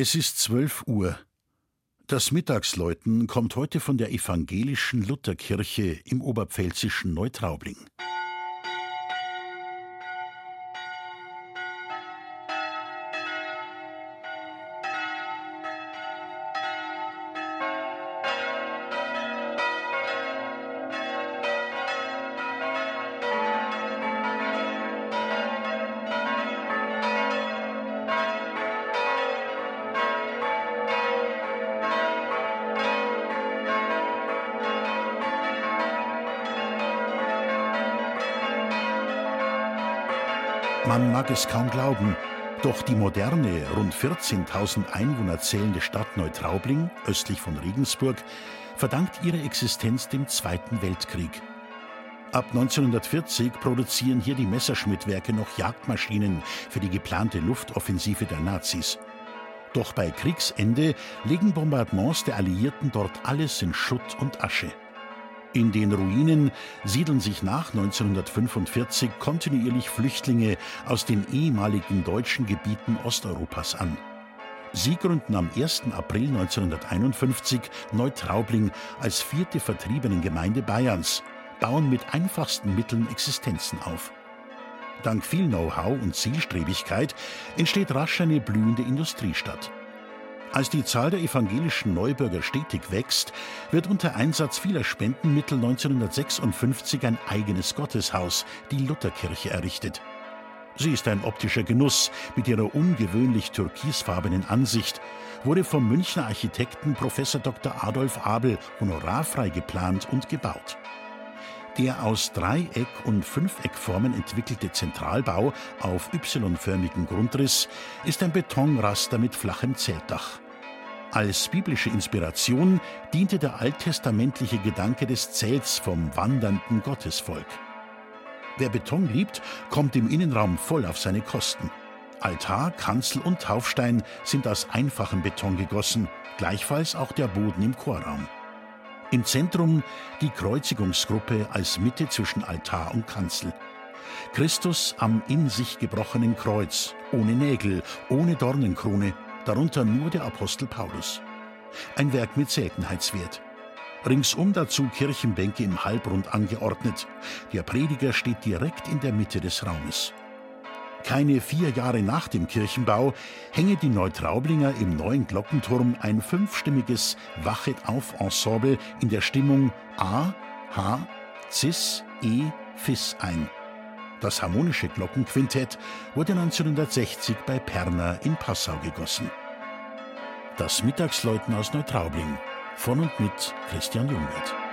Es ist zwölf Uhr. Das Mittagsläuten kommt heute von der evangelischen Lutherkirche im oberpfälzischen Neutraubling. Man mag es kaum glauben, doch die moderne, rund 14.000 Einwohner zählende Stadt Neutraubling, östlich von Regensburg, verdankt ihre Existenz dem Zweiten Weltkrieg. Ab 1940 produzieren hier die Messerschmittwerke noch Jagdmaschinen für die geplante Luftoffensive der Nazis. Doch bei Kriegsende legen Bombardements der Alliierten dort alles in Schutt und Asche. In den Ruinen siedeln sich nach 1945 kontinuierlich Flüchtlinge aus den ehemaligen deutschen Gebieten Osteuropas an. Sie gründen am 1. April 1951 Neutraubling als vierte Vertriebenengemeinde Bayerns, bauen mit einfachsten Mitteln Existenzen auf. Dank viel Know-how und Zielstrebigkeit entsteht rasch eine blühende Industriestadt. Als die Zahl der evangelischen Neubürger stetig wächst, wird unter Einsatz vieler Spendenmittel 1956 ein eigenes Gotteshaus, die Lutherkirche, errichtet. Sie ist ein optischer Genuss mit ihrer ungewöhnlich türkisfarbenen Ansicht, wurde vom Münchner Architekten Prof. Dr. Adolf Abel honorarfrei geplant und gebaut. Der aus Dreieck- und Fünfeckformen entwickelte Zentralbau auf Y-förmigen Grundriss ist ein Betonraster mit flachem Zeltdach. Als biblische Inspiration diente der alttestamentliche Gedanke des Zelts vom wandernden Gottesvolk. Wer Beton liebt, kommt im Innenraum voll auf seine Kosten. Altar, Kanzel und Taufstein sind aus einfachem Beton gegossen, gleichfalls auch der Boden im Chorraum. Im Zentrum die Kreuzigungsgruppe als Mitte zwischen Altar und Kanzel. Christus am in sich gebrochenen Kreuz, ohne Nägel, ohne Dornenkrone, darunter nur der Apostel Paulus. Ein Werk mit Seltenheitswert. Ringsum dazu Kirchenbänke im Halbrund angeordnet. Der Prediger steht direkt in der Mitte des Raumes. Keine vier Jahre nach dem Kirchenbau hänge die Neutraublinger im neuen Glockenturm ein fünfstimmiges Wachet-auf-Ensemble in der Stimmung A, H, Cis, E, Fis ein. Das harmonische Glockenquintett wurde 1960 bei Perner in Passau gegossen. Das Mittagsläuten aus Neutraubling von und mit Christian Jungwirth.